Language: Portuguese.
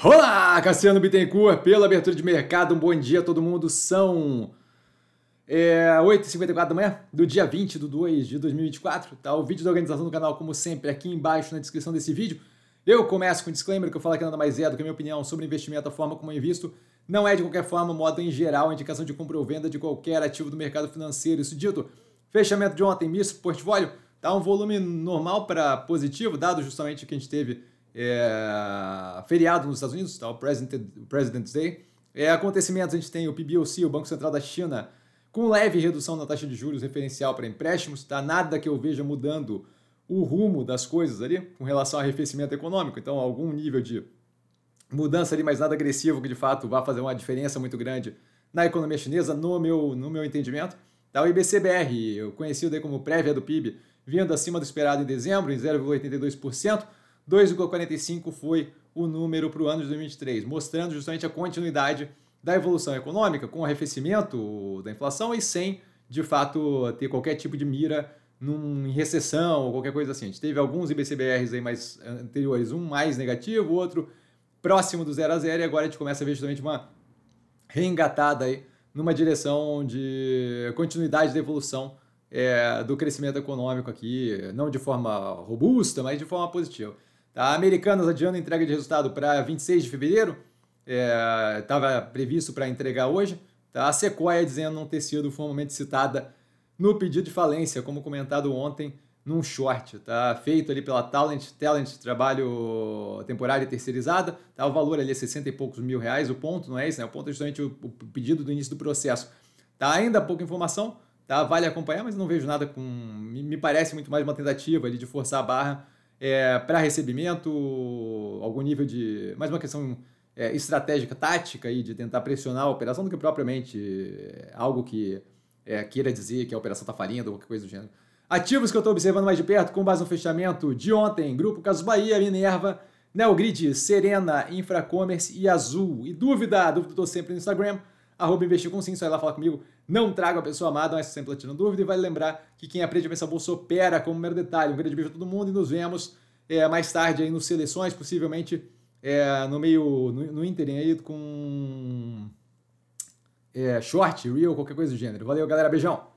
Olá, Cassiano Bittencourt, pela abertura de mercado, um bom dia a todo mundo. São é, 8h54 da manhã do dia 20 de 2 de 2024. Tá? O vídeo da organização do canal, como sempre, aqui embaixo na descrição desse vídeo. Eu começo com um disclaimer que eu falo que nada mais é do que a minha opinião sobre investimento, a forma como eu invisto. Não é de qualquer forma, modo em geral, indicação de compra ou venda de qualquer ativo do mercado financeiro. Isso dito, fechamento de ontem, misto portfólio, tá um volume normal para positivo, dado justamente que a gente teve é, feriado nos Estados Unidos, tá? o President, President's Day. É, acontecimentos, a gente tem o PBOC, o Banco Central da China, com leve redução na taxa de juros referencial para empréstimos, tá? nada que eu veja mudando o rumo das coisas ali com relação ao arrefecimento econômico. Então, algum nível de mudança ali, mas nada agressivo que de fato vá fazer uma diferença muito grande na economia chinesa, no meu, no meu entendimento. Tá? O IBCBR, conhecido aí como prévia do PIB, vindo acima do esperado em dezembro, em 0,82%. 2,45 foi o número para o ano de 2023, mostrando justamente a continuidade da evolução econômica com o arrefecimento da inflação e sem, de fato, ter qualquer tipo de mira num, em recessão ou qualquer coisa assim. A gente teve alguns IBCBRs aí mais anteriores, um mais negativo, outro próximo do zero a zero, e agora a gente começa a ver justamente uma reengatada aí numa direção de continuidade da evolução é, do crescimento econômico aqui, não de forma robusta, mas de forma positiva. Tá? Americanas adiando a entrega de resultado para 26 de fevereiro, estava é, previsto para entregar hoje. Tá? A Sequoia dizendo não ter sido formalmente citada no pedido de falência, como comentado ontem num short, tá? Feito ali pela Talent, Talent trabalho temporário e terceirizada, tá? O valor ali é 60 e poucos mil reais, o ponto não é esse, né? O ponto é justamente o, o pedido do início do processo. Tá? Ainda pouca informação, tá? Vale acompanhar, mas não vejo nada com... Me, me parece muito mais uma tentativa ali de forçar a barra é, para recebimento, algum nível de. mais uma questão é, estratégica, tática aí, de tentar pressionar a operação do que propriamente é, algo que é, queira dizer que a operação está falindo ou qualquer coisa do gênero. Ativos que eu estou observando mais de perto, com base no fechamento de ontem: Grupo Casos Bahia, Minerva, Neogrid, Serena, Infracommerce e Azul. E dúvida? Dúvida estou sempre no Instagram arroba investir com sim, só ir lá falar comigo. Não trago a pessoa amada, mas sempre tirando dúvida. E vale lembrar que quem aprende a pensar bolsa opera como mero detalhe. Um grande beijo a todo mundo e nos vemos é, mais tarde aí nos seleções, possivelmente é, no meio, no, no ínterim aí com é, short, real, qualquer coisa do gênero. Valeu, galera, beijão!